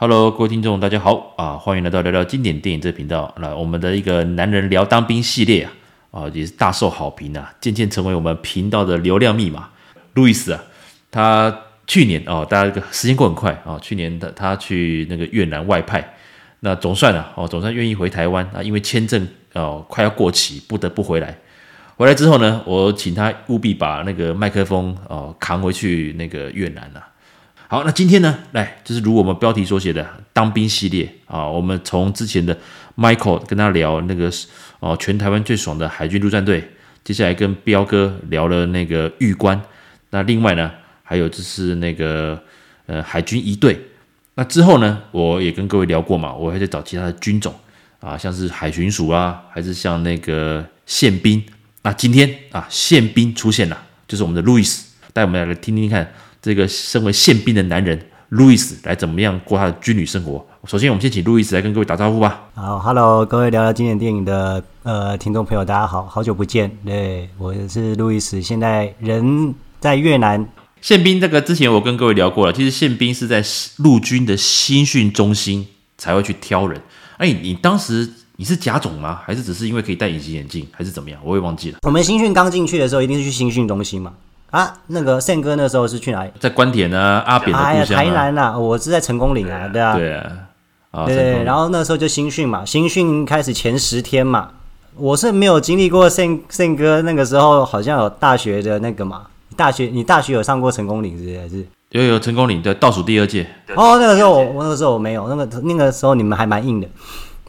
Hello，各位听众，大家好啊！欢迎来到聊聊经典电影这个频道。那我们的一个男人聊当兵系列啊，啊也是大受好评啊，渐渐成为我们频道的流量密码。路易斯啊，他去年哦，大家时间过很快啊，去年的他去那个越南外派，那总算啊，哦总算愿意回台湾啊，因为签证哦快要过期，不得不回来。回来之后呢，我请他务必把那个麦克风哦扛回去那个越南啊。好，那今天呢，来就是如我们标题所写的当兵系列。啊，我们从之前的 Michael 跟他聊那个哦，全台湾最爽的海军陆战队，接下来跟彪哥聊了那个预官，那另外呢，还有就是那个呃海军一队，那之后呢，我也跟各位聊过嘛，我还在找其他的军种。啊，像是海巡署啊，还是像那个宪兵，那今天啊宪兵出现了，就是我们的路易斯，带我们来听听看。这个身为宪兵的男人路易斯来怎么样过他的军旅生活？首先，我们先请路易斯来跟各位打招呼吧。好，Hello，各位聊聊经典电影的呃听众朋友，大家好，好久不见。对，我是路易斯，现在人在越南。宪兵这个之前我跟各位聊过了，其实宪兵是在陆军的新训中心才会去挑人。哎，你当时你是甲种吗？还是只是因为可以戴隐形眼镜，还是怎么样？我也忘记了。我们新训刚进去的时候，一定是去新训中心嘛。啊，那个宪哥那时候是去哪里？在关田啊，阿扁的故乡、啊哎、台南呐、啊，我是在成功岭啊，对啊，对啊，啊对，然后那时候就新训嘛，新训开始前十天嘛，我是没有经历过宪宪哥那个时候好像有大学的那个嘛，大学你大学有上过成功岭是不是？还是有有成功岭对，倒数第二届。哦，那个时候我我那个时候我没有，那个那个时候你们还蛮硬的。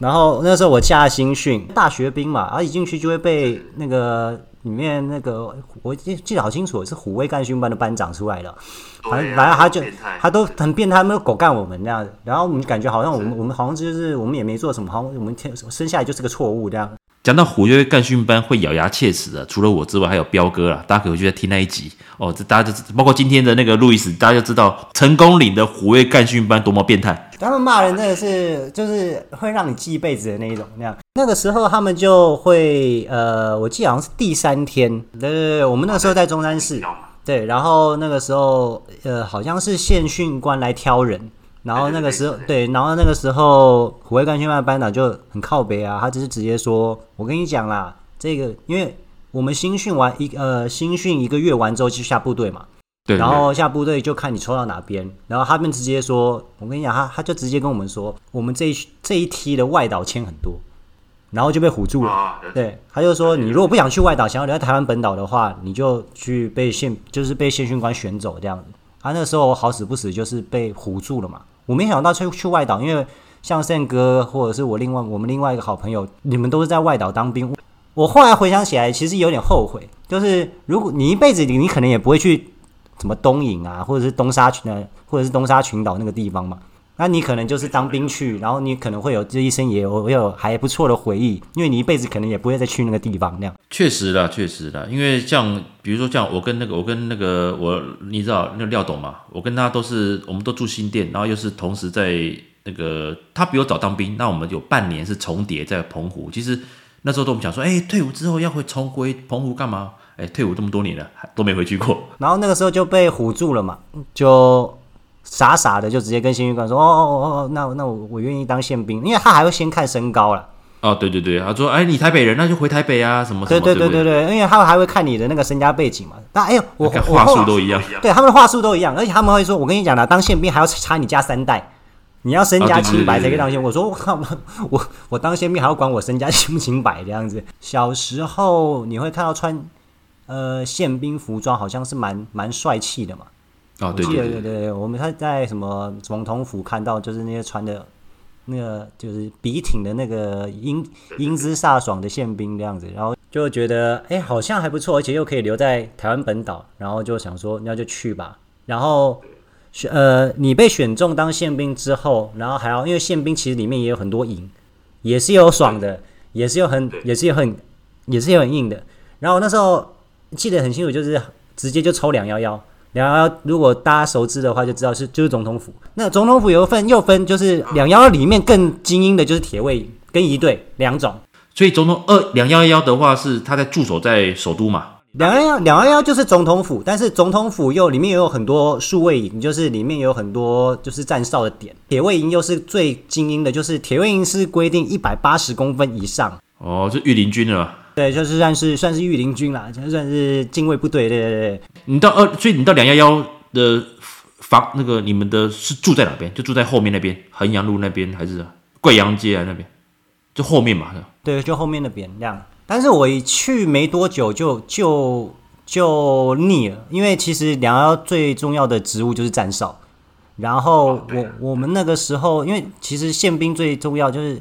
然后那时候我下新训，大学兵嘛，然后一进去就会被那个。里面那个我记记得好清楚，是虎威干训班的班长出来的，反正反正他就他都很变态，他们狗干我们那样子，然后我们感觉好像我们我们好像就是我们也没做什么，好像我们天生下来就是个错误这样。讲到虎跃干训班会咬牙切齿的，除了我之外，还有彪哥啦。大家可以回去再听那一集哦。这大家就包括今天的那个路易斯，大家就知道成功岭的虎跃干训班多么变态。他们骂人真的是就是会让你记一辈子的那一种那样。那个时候他们就会呃，我记得好像是第三天，对对对，我们那个时候在中山市，对，然后那个时候呃，好像是县训官来挑人。然后那个时候，对，然后那个时候，虎威干训班的班长就很靠北啊，他只是直接说：“我跟你讲啦，这个因为我们新训完一呃新训一个月完之后就下部队嘛，对，然后下部队就看你抽到哪边，然后他们直接说，我跟你讲，他他就直接跟我们说，我们这一这一梯的外岛签很多，然后就被唬住了，对，他就说你如果不想去外岛，想要留在台湾本岛的话，你就去被现就是被现训官选走这样子。他那个时候好死不死就是被唬住了嘛。”我没想到去去外岛，因为像胜哥或者是我另外我们另外一个好朋友，你们都是在外岛当兵。我后来回想起来，其实有点后悔，就是如果你一辈子你你可能也不会去什么东瀛啊，或者是东沙群，或者是东沙群岛那个地方嘛。那你可能就是当兵去，然后你可能会有这一生也有也有还不错的回忆，因为你一辈子可能也不会再去那个地方那样。确实啦，确实啦，因为像比如说像我跟那个我跟那个我，你知道那个廖董嘛，我跟他都是我们都住新店，然后又是同时在那个他比我早当兵，那我们有半年是重叠在澎湖。其实那时候都我们想说，哎，退伍之后要回重回澎湖干嘛？哎，退伍这么多年了，都没回去过。然后那个时候就被唬住了嘛，就。傻傻的就直接跟宪训官说：“哦哦哦哦，那那我我愿意当宪兵，因为他还会先看身高了。”哦，对对对，他说：“哎，你台北人，那就回台北啊，什么什么。”对对对对对，因为他们还会看你的那个身家背景嘛。但哎呦，我我话术都一样，对他们的话术都一样，而且他们会说：“我跟你讲啦，当宪兵还要查你家三代，你要身家清白才可以当宪兵。”我说：“我靠，我我当宪兵还要管我身家清不清白这样子。”小时候你会看到穿呃宪兵服装，好像是蛮蛮帅气的嘛。哦，对对对对对，我们他在什么总统府看到，就是那些穿的，那个就是笔挺的那个英英姿飒爽的宪兵这样子，然后就觉得哎，好像还不错，而且又可以留在台湾本岛，然后就想说那就去吧。然后选呃，你被选中当宪兵之后，然后还要因为宪兵其实里面也有很多营，也是有爽的，也是有很也是有很也是有很硬的。然后那时候记得很清楚，就是直接就抽两幺幺。两幺幺，如果大家熟知的话，就知道是就是总统府。那总统府有分又分，就是两幺幺里面更精英的，就是铁卫跟一队两种。所以总统二两幺幺的话，是他在驻守在首都嘛？两幺幺两幺幺就是总统府，但是总统府又里面也有很多数位营，就是里面有很多就是站哨的点。铁卫营又是最精英的，就是铁卫营是规定一百八十公分以上。哦，是御林军了。对，就是算是算是御林军啦，就算是禁卫部队。对对对。你到二，所以你到两幺幺的房那个，你们的是住在哪边？就住在后面那边，衡阳路那边，还是贵阳街啊那边？就后面嘛。对，就后面那边这样。但是我一去没多久就就就腻了，因为其实两幺幺最重要的职务就是站哨。然后我我们那个时候，因为其实宪兵最重要就是，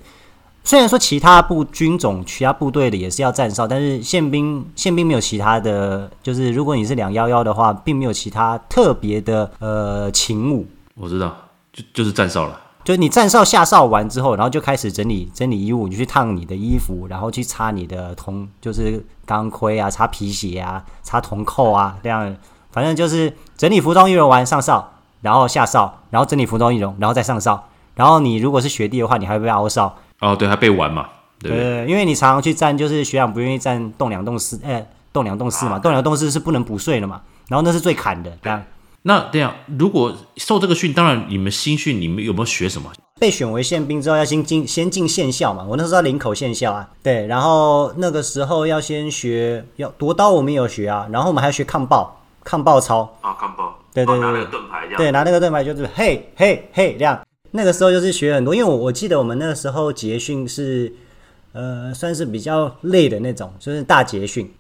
虽然说其他部军种、其他部队的也是要站哨，但是宪兵宪兵没有其他的，就是如果你是两幺幺的话，并没有其他特别的呃勤务。我知道，就就是站哨了。就你站哨下哨完之后，然后就开始整理整理衣物，你去烫你的衣服，然后去擦你的铜，就是钢盔啊，擦皮鞋啊，擦铜扣啊，这样，反正就是整理服装仪容完上哨，然后下哨，然后整理服装仪容，然后再上哨。然后你如果是学弟的话，你还会被凹哨。哦，对，他被玩嘛？对，对，对，因为你常常去站，就是学长不愿意站栋两栋四，哎，栋两栋四嘛，栋两栋四是不能补税的嘛，然后那是最砍的，这样。那这样，如果受这个训，当然你们新训，你们有没有学什么？被选为宪兵之后，要先进先进宪校嘛。我那时候在林口宪校啊，对，然后那个时候要先学，要夺刀我们有学啊，然后我们还要学抗暴，抗暴操啊，抗暴，对对对，拿那个盾牌这样，对，拿那个盾牌就是嘿嘿嘿这样。那个时候就是学很多，因为我我记得我们那个时候捷训是，呃，算是比较累的那种，就是大捷训。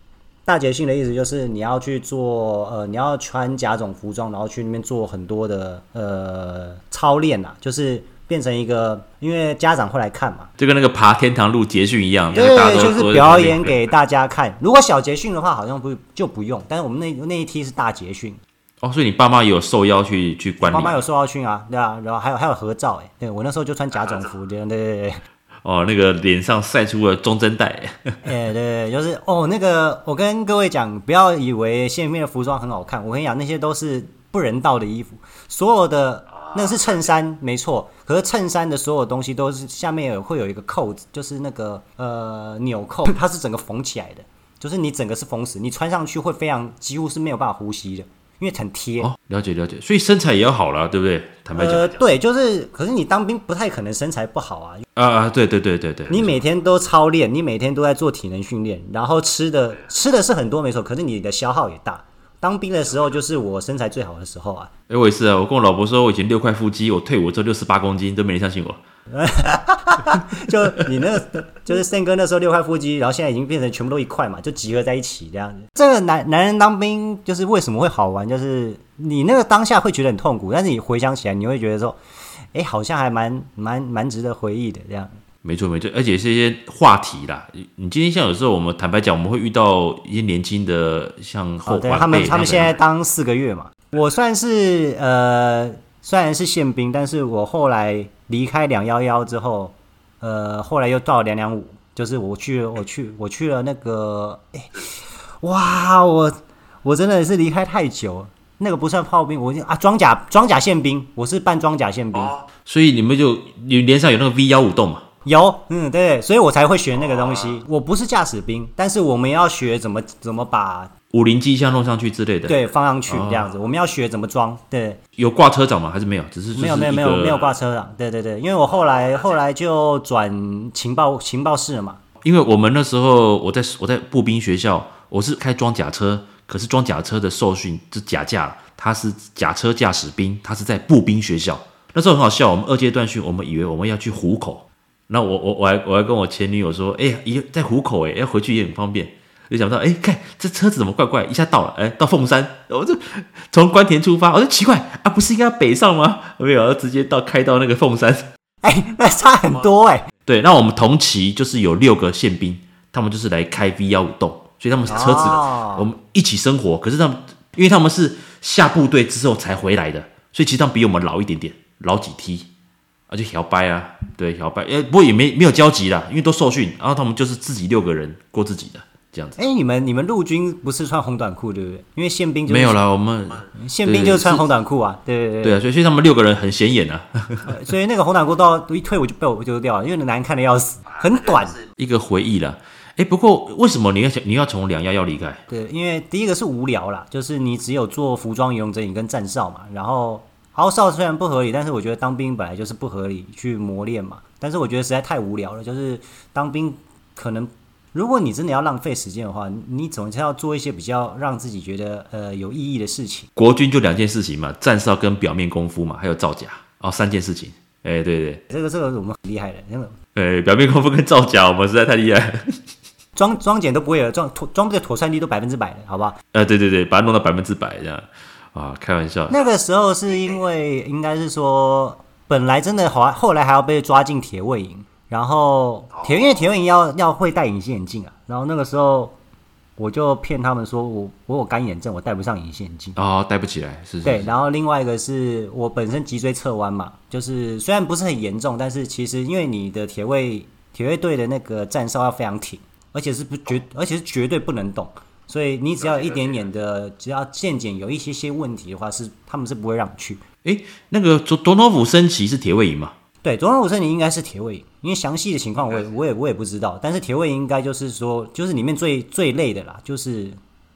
大捷训的意思就是你要去做，呃，你要穿甲种服装，然后去那边做很多的呃操练呐，就是变成一个，因为家长会来看嘛，就跟那个爬天堂路捷训一样，对，就是表演给大家看。如果小捷训的话，好像不就不用，但是我们那那一梯是大捷训。哦，所以你爸妈也有受邀去去观礼？爸妈有受邀去啊，对啊，然后还有还有合照，哎，对我那时候就穿假种服，对对对。哦，那个脸上晒出了忠贞带。哎，对对，就是哦，那个我跟各位讲，不要以为宪兵的服装很好看，我跟你讲，那些都是不人道的衣服。所有的那个是衬衫，没错，可是衬衫的所有东西都是下面有会有一个扣子，就是那个呃纽扣，它是整个缝起来的，就是你整个是缝死，你穿上去会非常几乎是没有办法呼吸的。因为很贴哦，了解了解，所以身材也要好了，对不对？坦白讲，呃，对，就是，可是你当兵不太可能身材不好啊。啊啊，对对对对对，你每天都操练，你每天都在做体能训练，然后吃的吃的是很多没错，可是你的消耗也大。当兵的时候就是我身材最好的时候啊。哎，我也是啊，我跟我老婆说，我以前六块腹肌，我退伍之后六十八公斤，都没人相信我。就你那个，就是胜哥那时候六块腹肌，然后现在已经变成全部都一块嘛，就集合在一起这样子。这个男男人当兵就是为什么会好玩？就是你那个当下会觉得很痛苦，但是你回想起来，你会觉得说，哎，好像还蛮蛮蛮值得回忆的这样。没错没错，而且是一些话题啦。你今天像有时候我们坦白讲，我们会遇到一些年轻的像后、哦、对他们他们现在当四个月嘛，我算是呃虽然是宪兵，但是我后来。离开两幺幺之后，呃，后来又到两两五，就是我去，我去，我去了那个，哎，哇，我我真的是离开太久，那个不算炮兵，我啊装甲装甲宪兵，我是半装甲宪兵，哦，所以你们就你脸上有那个 V 幺五洞嘛？有，嗯，对，所以我才会学那个东西。我不是驾驶兵，但是我们要学怎么怎么把。五菱机箱弄上去之类的，对，放上去这样子，哦、我们要学怎么装。对，有挂车长吗？还是没有？只是没有没有没有没有挂车长。对对对，因为我后来后来就转情报情报室了嘛。因为我们那时候我在我在步兵学校，我是开装甲车，可是装甲车的受训是假驾，他是假车驾驶兵，他是在步兵学校。那时候很好笑，我们二阶段训，我们以为我们要去虎口，那我我我还我还跟我前女友说，哎一，在虎口哎，要回去也很方便。就想到，哎，看这车子怎么怪怪，一下到了，哎，到凤山，我就从关田出发，我就奇怪啊，不是应该要北上吗？没有，要直接到开到那个凤山，哎，那差很多哎。对，那我们同期就是有六个宪兵，他们就是来开 V 幺五洞，所以他们车子、哦、我们一起生活。可是他们，因为他们是下部队之后才回来的，所以其实他们比我们老一点点，老几梯，而且摇摆啊，对，摇摆，哎，不过也没没有交集啦，因为都受训，然后他们就是自己六个人过自己的。这样子，哎，你们你们陆军不是穿红短裤对不对？因为宪兵就没有啦，我们宪兵就是穿红短裤啊，对对对，对啊，所以所以他们六个人很显眼啊，所以那个红短裤到一退我就被我丢掉了，因为难看的要死，很短，一个回忆了。哎，不过为什么你要你要从两幺幺离开？对，因为第一个是无聊啦，就是你只有做服装、游泳整理跟站哨嘛。然后号哨虽然不合理，但是我觉得当兵本来就是不合理去磨练嘛。但是我觉得实在太无聊了，就是当兵可能如果你真的要浪费时间的话，你总是要做一些比较让自己觉得呃有意义的事情。国军就两件事情嘛，站哨跟表面功夫嘛，还有造假哦，三件事情。哎，对对，这个这个我们很厉害的，那个。哎，表面功夫跟造假，我们实在太厉害了。装装检都不会了，装装装备的妥善率都百分之百的，好不好？呃，对对对，把它弄到百分之百这样啊，开玩笑。那个时候是因为应该是说，本来真的好，后来还要被抓进铁卫营，然后铁因为铁卫营要要会戴隐形眼镜啊，然后那个时候我就骗他们说我我有干眼症，我戴不上隐形眼镜哦，戴不起来，是是，是。对，然后另外一个是我本身脊椎侧弯嘛，就是虽然不是很严重，但是其实因为你的铁卫铁卫队的那个站哨要非常挺。而且是不绝，而且是绝对不能动，所以你只要一点点的，只要见检有一些些问题的话，是他们是不会让你去。诶，那个佐佐诺夫升旗是铁卫营吗？对，佐诺夫升旗应该是铁卫营，因为详细的情况我也我也我也不知道。但是铁卫营应该就是说，就是里面最最累的啦，就是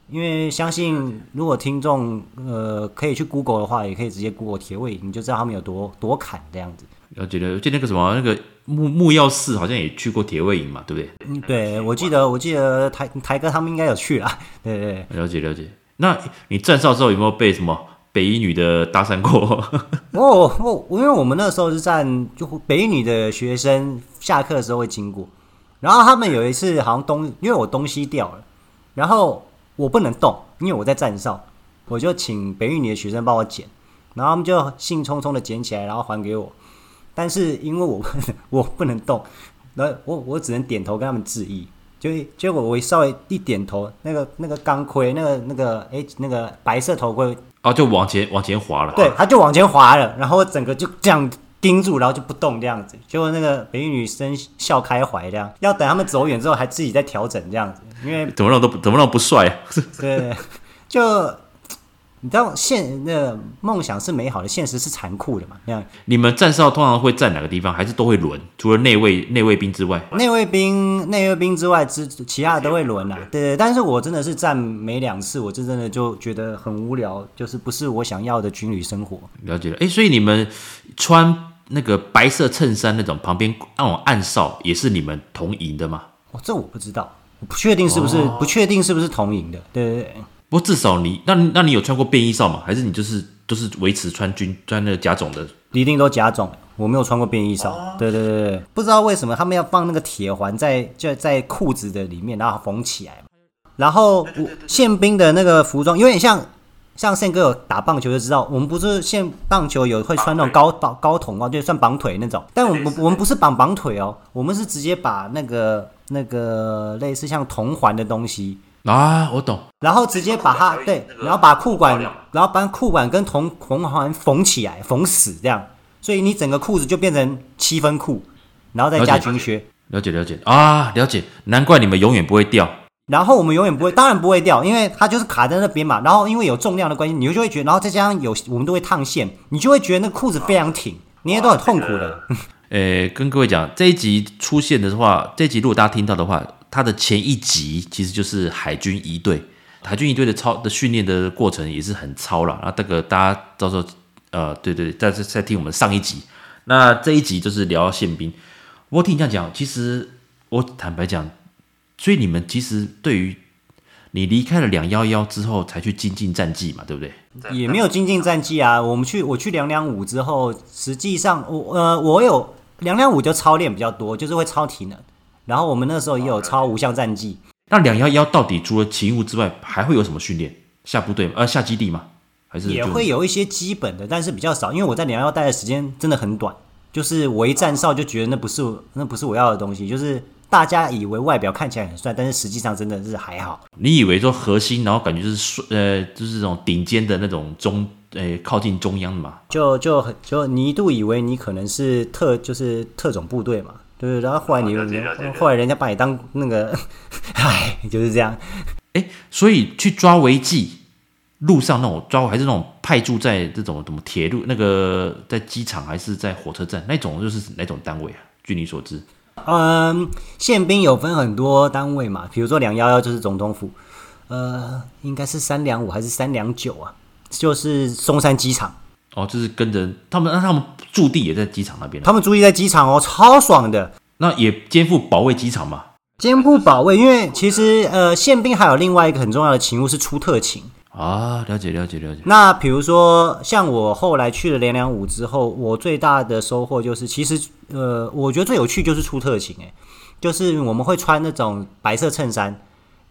因为相信如果听众呃可以去 Google 的话，也可以直接 Google 铁卫营，你就知道他们有多多砍这样子。了解了，就那个什么那个木木曜四好像也去过铁卫营嘛，对不对？嗯，对，我记得我记得台台哥他们应该有去啦。对对对，了解了解。那你站哨之后有没有被什么北一女的搭讪过？哦 哦，因为我们那时候是站，就北一女的学生下课的时候会经过，然后他们有一次好像东，因为我东西掉了，然后我不能动，因为我在站哨，我就请北一女的学生帮我捡，然后他们就兴冲冲的捡起来，然后还给我。但是因为我 我不能动，然后我我只能点头跟他们致意。就结果我一稍微一点头，那个那个钢盔，那个那个哎、欸、那个白色头盔哦，就往前往前滑了。对，他就往前滑了，然后我整个就这样盯住，然后就不动这样子。结果那个北一女生笑开怀这样，要等他们走远之后还自己在调整这样子，因为怎么让都怎么让不帅啊？对，就。你知道现那个梦想是美好的，现实是残酷的嘛？那样，你们站哨通常会站哪个地方？还是都会轮？除了内卫内卫兵之外，内卫兵内卫兵之外之其他的都会轮啊。对对，但是我真的是站没两次，我就真的就觉得很无聊，就是不是我想要的军旅生活。了解了，哎，所以你们穿那个白色衬衫那种旁边那种暗哨，也是你们同营的吗？哦，这我不知道，我不确定是不是，哦、不确定是不是同营的。对对对。不过至少你，那那你有穿过便衣哨吗？还是你就是都、就是维持穿军穿那个甲种的？一定都甲种，我没有穿过便衣哨。哦、对对对对，不知道为什么他们要放那个铁环在就在裤子的里面，然后缝起来。然后宪兵的那个服装，有点像像宪哥有打棒球就知道，我们不是宪棒球有会穿那种高绑高筒啊，就算绑腿那种。但我们我们不是绑绑腿哦，我们是直接把那个那个类似像铜环的东西。啊，我懂。然后直接把它对，然后把裤管，然后把裤管跟铜铜环缝起来，缝死这样。所以你整个裤子就变成七分裤，然后再加军靴。了解了解啊，了解。难怪你们永远不会掉。然后我们永远不会，当然不会掉，因为它就是卡在那边嘛。然后因为有重量的关系，你就会觉得，然后再加上有我们都会烫线，你就会觉得那裤子非常挺，你也都很痛苦的。呃，跟各位讲，这一集出现的话，这一集如果大家听到的话。它的前一集其实就是海军一队，海军一队的操的训练的过程也是很操了。然后这个大家到时候呃，对对，再再听我们上一集。那这一集就是聊宪兵。我听你这样讲，其实我坦白讲，所以你们其实对于你离开了两幺幺之后才去精进战绩嘛，对不对？也没有精进战绩啊。我们去我去两两五之后，实际上我呃我有两两五就操练比较多，就是会操体能。然后我们那时候也有超无相战绩。那两幺幺到底除了勤务之外，还会有什么训练？下部队吗？呃，下基地吗？还是也会有一些基本的，但是比较少。因为我在两幺幺待的时间真的很短，就是我一站哨就觉得那不是那不是我要的东西。就是大家以为外表看起来很帅，但是实际上真的是还好。你以为说核心，然后感觉就是呃，就是这种顶尖的那种中，呃，靠近中央的嘛？就就就你一度以为你可能是特，就是特种部队嘛？对，然后后来你，后来人家把你当那个，唉，就是这样。哎，所以去抓违纪，路上那种抓，还是那种派驻在这种什么铁路那个，在机场还是在火车站那种，就是哪种单位啊？据你所知，嗯，宪兵有分很多单位嘛，比如说两幺幺就是总统府，呃，应该是三两五还是三两九啊？就是松山机场。哦，就是跟着他们，那他们驻地也在机场那边。他们驻地在机场哦，超爽的。那也肩负保卫机场嘛？肩负保卫，因为其实呃，宪兵还有另外一个很重要的勤务是出特勤啊。了解，了解，了解。那比如说，像我后来去了连两五之后，我最大的收获就是，其实呃，我觉得最有趣就是出特勤，哎，就是我们会穿那种白色衬衫。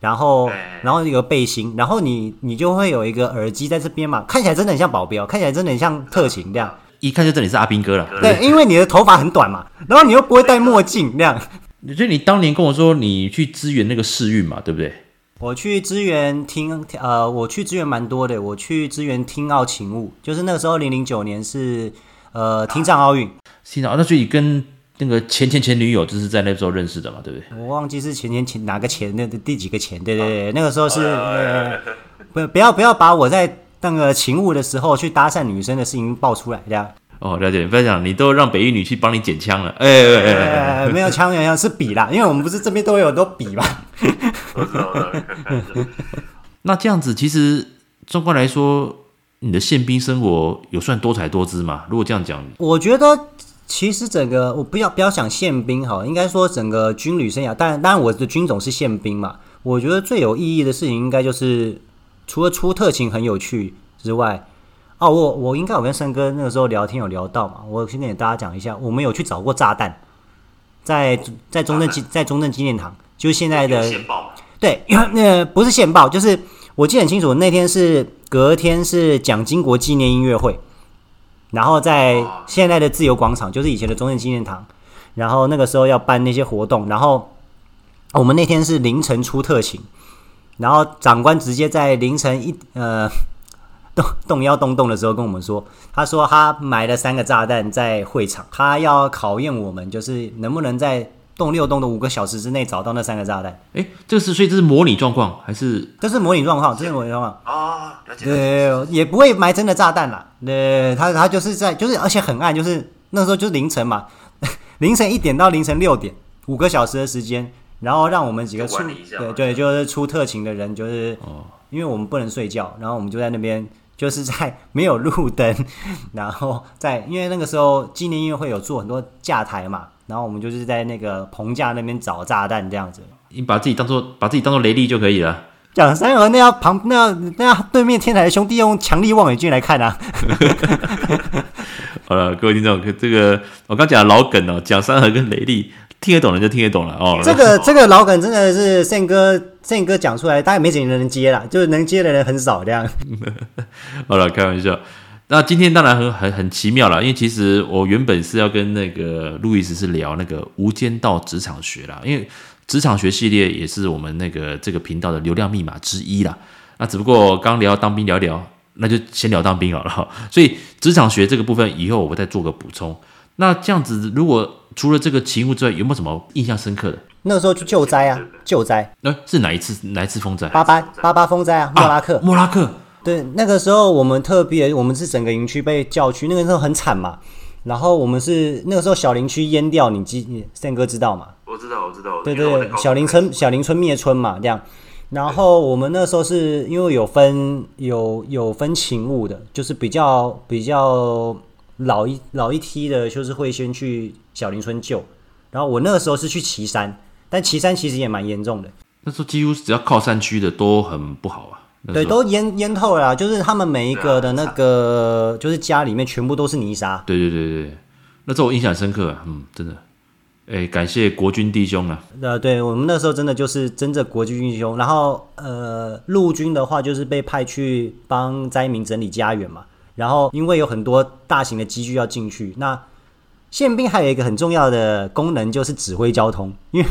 然后，然后一个背心，然后你你就会有一个耳机在这边嘛，看起来真的很像保镖，看起来真的很像特勤这样。一看就知道你是阿兵哥了。对，因为你的头发很短嘛，然后你又不会戴墨镜那样。所以你当年跟我说你去支援那个世运嘛，对不对？我去支援听，呃，我去支援蛮多的，我去支援听奥勤务，就是那个时候零零九年是呃听障奥运。听障，那所以跟。那个前前前女友就是在那时候认识的嘛，对不对？我忘记是前前前哪个前那第几个前，对对对，那个时候是呃，不不要不要把我在那个勤务的时候去搭讪女生的事情爆出来，这样。哦，了解。不要讲，你都让北一女去帮你捡枪了，哎哎哎，没有枪，没有枪，是笔啦，因为我们不是这边都有很多笔嘛。那这样子，其实纵观来说，你的宪兵生活有算多彩多姿吗？如果这样讲，我觉得。其实整个我不要不要想宪兵哈，应该说整个军旅生涯，当然当然我的军种是宪兵嘛。我觉得最有意义的事情，应该就是除了出特勤很有趣之外，哦，我我应该有跟森哥那个时候聊天有聊到嘛。我先给大家讲一下，我们有去找过炸弹，在在中正纪在中正纪念堂，就是现在的对，那个不是线报，就是我记得很清楚，那天是隔天是蒋经国纪念音乐会。然后在现在的自由广场，就是以前的中正纪念堂，然后那个时候要办那些活动，然后我们那天是凌晨出特勤，然后长官直接在凌晨一呃 动动幺动动的时候跟我们说，他说他埋了三个炸弹在会场，他要考验我们，就是能不能在。动六动的五个小时之内找到那三个炸弹，哎，这是所以这是模拟状况还是？这是模拟状况，这是模拟状况啊，对，也不会埋真的炸弹啦。对，他他就是在就是而且很暗，就是那时候就是凌晨嘛，凌晨一点到凌晨六点，五个小时的时间，然后让我们几个出对对，就是出特勤的人，就是哦，因为我们不能睡觉，然后我们就在那边就是在没有路灯，然后在因为那个时候纪念音乐会有做很多架台嘛。然后我们就是在那个棚架那边找炸弹这样子，你把自己当做把自己当做雷利就可以了。蒋三河那要旁那要那要对面天台的兄弟用强力望远镜来看啊。好了，各位听众，这个我刚讲的老梗哦，蒋三河跟雷利听得懂的就听得懂了哦。这个这个老梗真的是宪哥宪哥讲出来，大概没几个人能接啦，就是能接的人很少这样。好了，开玩笑。那今天当然很很很奇妙了，因为其实我原本是要跟那个路易斯是聊那个《无间道职场学》啦，因为职场学系列也是我们那个这个频道的流量密码之一啦。那只不过刚聊当兵聊聊，那就先聊当兵好了。所以职场学这个部分以后我再做个补充。那这样子，如果除了这个勤务之外，有没有什么印象深刻的？那个时候去救灾啊，救灾。那、欸、是哪一次？哪一次风灾？八八八八风灾啊，莫拉克。啊、莫拉克。对，那个时候我们特别，我们是整个营区被叫去，那个时候很惨嘛。然后我们是那个时候小林区淹掉，你记，宪哥知道吗？我知道，我知道。对对对，小林村小林村灭村嘛，这样。然后我们那时候是因为有分有有分勤务的，就是比较比较老一老一梯的，就是会先去小林村救。然后我那个时候是去岐山，但岐山其实也蛮严重的。那时候几乎只要靠山区的都很不好啊。对，都淹淹透了，就是他们每一个的那个，就是家里面全部都是泥沙。对对对对，那这我印象深刻，嗯，真的，哎，感谢国军弟兄啊。呃，对我们那时候真的就是真的国军弟兄，然后呃，陆军的话就是被派去帮灾民整理家园嘛，然后因为有很多大型的机具要进去，那。宪兵还有一个很重要的功能，就是指挥交通。因为，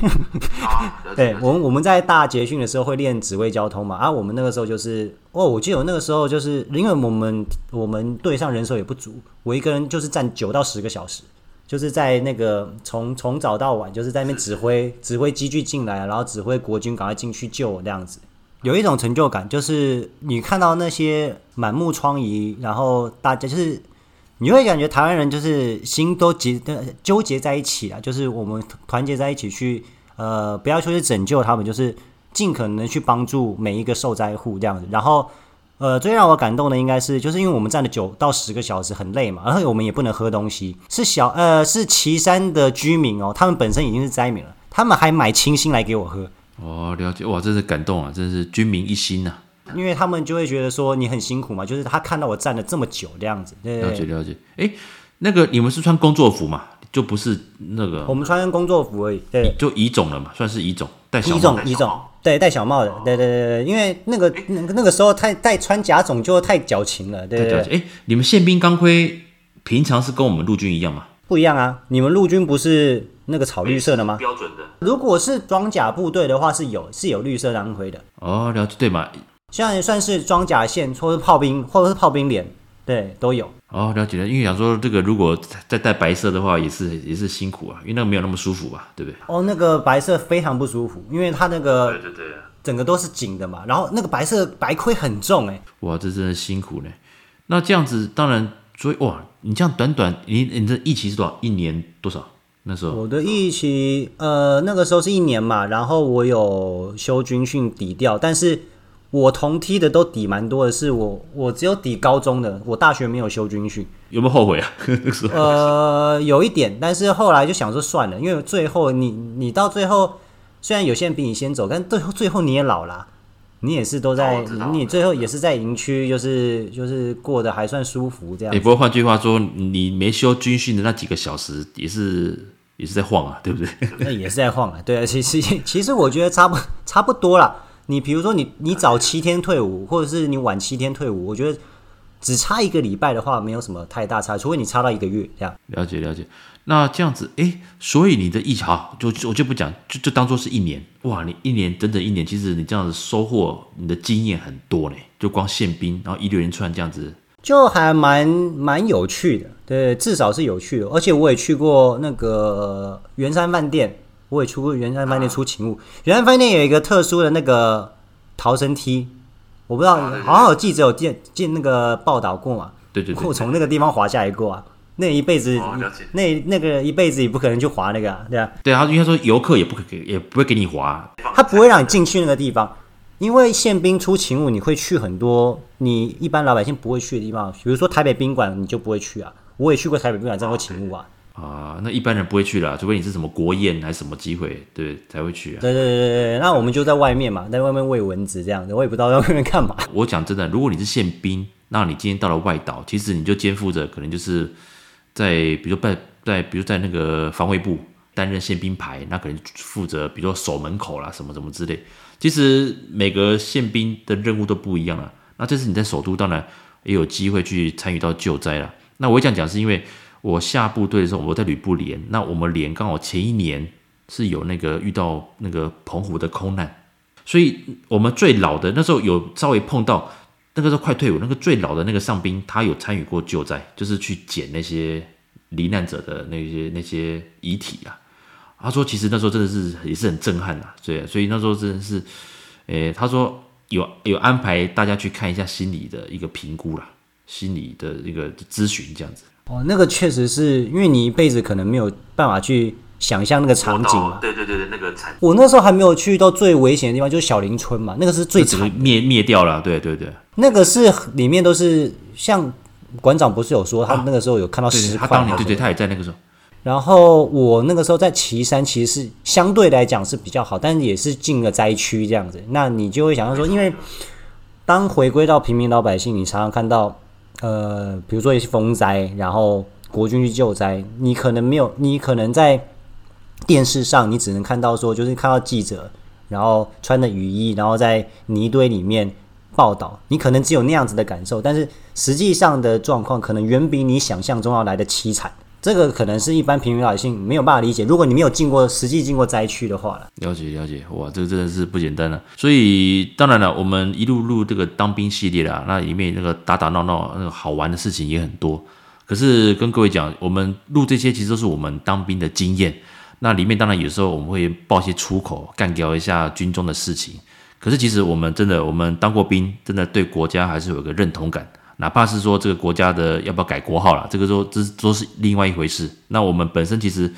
对我们我们在大捷训的时候会练指挥交通嘛。啊，我们那个时候就是哦，我记得我那个时候就是，因为我们我们队上人手也不足，我一个人就是站九到十个小时，就是在那个从从早到晚，就是在那边指挥 指挥机具进来，然后指挥国军赶快进去救我这样子，有一种成就感，就是你看到那些满目疮痍，然后大家就是。你会感觉台湾人就是心都结纠结在一起啊，就是我们团结在一起去，呃，不要说是拯救他们，就是尽可能去帮助每一个受灾户这样子。然后，呃，最让我感动的应该是，就是因为我们站了九到十个小时，很累嘛，然后我们也不能喝东西。是小呃，是旗山的居民哦，他们本身已经是灾民了，他们还买清新来给我喝。哦，了解哇，真是感动啊，真是军民一心呐、啊。因为他们就会觉得说你很辛苦嘛，就是他看到我站了这么久这样子，对了解了解。哎，那个你们是穿工作服嘛？就不是那个？我们穿工作服而已，对，就乙种了嘛，算是乙种，戴小帽，乙种乙种，对，戴小帽的，对对对对，因为那个那那个时候太戴穿甲种就太矫情了，对对对。哎，你们宪兵钢盔平常是跟我们陆军一样吗？不一样啊，你们陆军不是那个草绿色的吗？标准的。如果是装甲部队的话，是有是有绿色钢盔的。哦，了解，对嘛。像也算是装甲线，或者是炮兵，或者是炮兵连，对，都有。哦，了解了。因为想说这个，如果再带白色的话，也是也是辛苦啊，因为那个没有那么舒服吧，对不对？哦，那个白色非常不舒服，因为它那个对对对，整个都是紧的嘛。然后那个白色白盔很重哎。哇，这真的辛苦呢。那这样子，当然，所以哇，你这样短短，你你这一期是多少？一年多少？那时候我的一期，呃，那个时候是一年嘛，然后我有修军训底调，但是。我同梯的都抵蛮多的，是我我只有抵高中的，我大学没有修军训，有没有后悔啊？呃，有一点，但是后来就想说算了，因为最后你你到最后，虽然有些人比你先走，但最后最后你也老了，你也是都在，你最后也是在营区，就是就是过得还算舒服这样。也不过换句话说，你没修军训的那几个小时，也是也是在晃啊，对不对？那 也是在晃啊，对啊，其实其实我觉得差不差不多啦。你比如说你，你你早七天退伍，或者是你晚七天退伍，我觉得只差一个礼拜的话，没有什么太大差，除非你差到一个月这样。了解了解，那这样子，哎，所以你的役期好，就我就不讲，就就当做是一年。哇，你一年整整一年，其实你这样子收获，你的经验很多呢。就光宪兵，然后一六连串这样子，就还蛮蛮有趣的，对，至少是有趣的。而且我也去过那个圆山饭店。我也出过圆山饭店出勤务，圆山饭店有一个特殊的那个逃生梯，我不知道，好像有记者有见见那个报道过嘛？对对对，我从那个地方滑下来过啊，那一辈子，那那个一辈子也不可能去滑那个，啊对啊。对啊，应该说游客也不可给，也不会给你滑，他不会让你进去那个地方，因为宪兵出勤务，你会去很多你一般老百姓不会去的地方，比如说台北宾馆，你就不会去啊。我也去过台北宾馆，在过勤务啊。啊，那一般人不会去啦，除非你是什么国宴还是什么机会，对，才会去啊。对对对对，那我们就在外面嘛，在外面喂蚊子这样子，我也不知道在外面干嘛。我讲真的，如果你是宪兵，那你今天到了外岛，其实你就肩负着可能就是在，比如在在，比如在那个防卫部担任宪兵排，那可能负责，比如说守门口啦，什么什么之类。其实每个宪兵的任务都不一样啊。那这次你在首都，当然也有机会去参与到救灾了。那我这样讲是因为。我下部队的时候，我在旅部连，那我们连刚好前一年是有那个遇到那个澎湖的空难，所以我们最老的那时候有稍微碰到，那个时候快退伍，那个最老的那个上兵，他有参与过救灾，就是去捡那些罹难者的那些那些遗体啊。他说其实那时候真的是也是很震撼啊，对，所以那时候真的是，诶，他说有有安排大家去看一下心理的一个评估啦，心理的一个咨询这样子。哦，那个确实是因为你一辈子可能没有办法去想象那个场景嘛。对对对对，那个惨。我那时候还没有去到最危险的地方，就是小林村嘛，那个是最惨，灭灭掉了。对对对，那个是里面都是像馆长不是有说，他那个时候有看到石块，他当年对对，他也在那个时候。然后我那个时候在岐山，其实是相对来讲是比较好，但是也是进了灾区这样子。那你就会想到说，因为当回归到平民老百姓，你常常看到。呃，比如说一些风灾，然后国军去救灾，你可能没有，你可能在电视上，你只能看到说，就是看到记者，然后穿的雨衣，然后在泥堆里面报道，你可能只有那样子的感受，但是实际上的状况可能远比你想象中要来的凄惨。这个可能是一般平民老百姓没有办法理解。如果你没有进过实际进过灾区的话了，了解了解，哇，这个真的是不简单了。所以当然了，我们一路录这个当兵系列啦，那里面那个打打闹闹、那个好玩的事情也很多。可是跟各位讲，我们录这些其实都是我们当兵的经验。那里面当然有时候我们会爆一些粗口，干掉一下军中的事情。可是其实我们真的，我们当过兵，真的对国家还是有个认同感哪怕是说这个国家的要不要改国号了，这个说这都是另外一回事。那我们本身其实，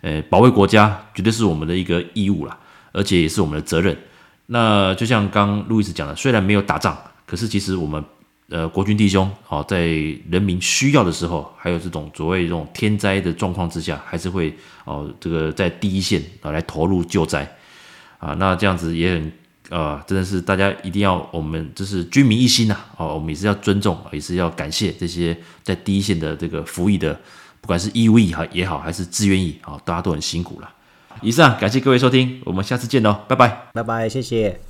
呃，保卫国家绝对是我们的一个义务啦，而且也是我们的责任。那就像刚路易斯讲的，虽然没有打仗，可是其实我们呃国军弟兄哦，在人民需要的时候，还有这种所谓这种天灾的状况之下，还是会哦这个在第一线啊来投入救灾啊。那这样子也很。呃，真的是大家一定要，我们就是军民一心呐、啊，哦，我们也是要尊重，也是要感谢这些在第一线的这个服役的，不管是义务役也好，还是志愿役啊，大家都很辛苦了。以上感谢各位收听，我们下次见喽，拜拜，拜拜，谢谢。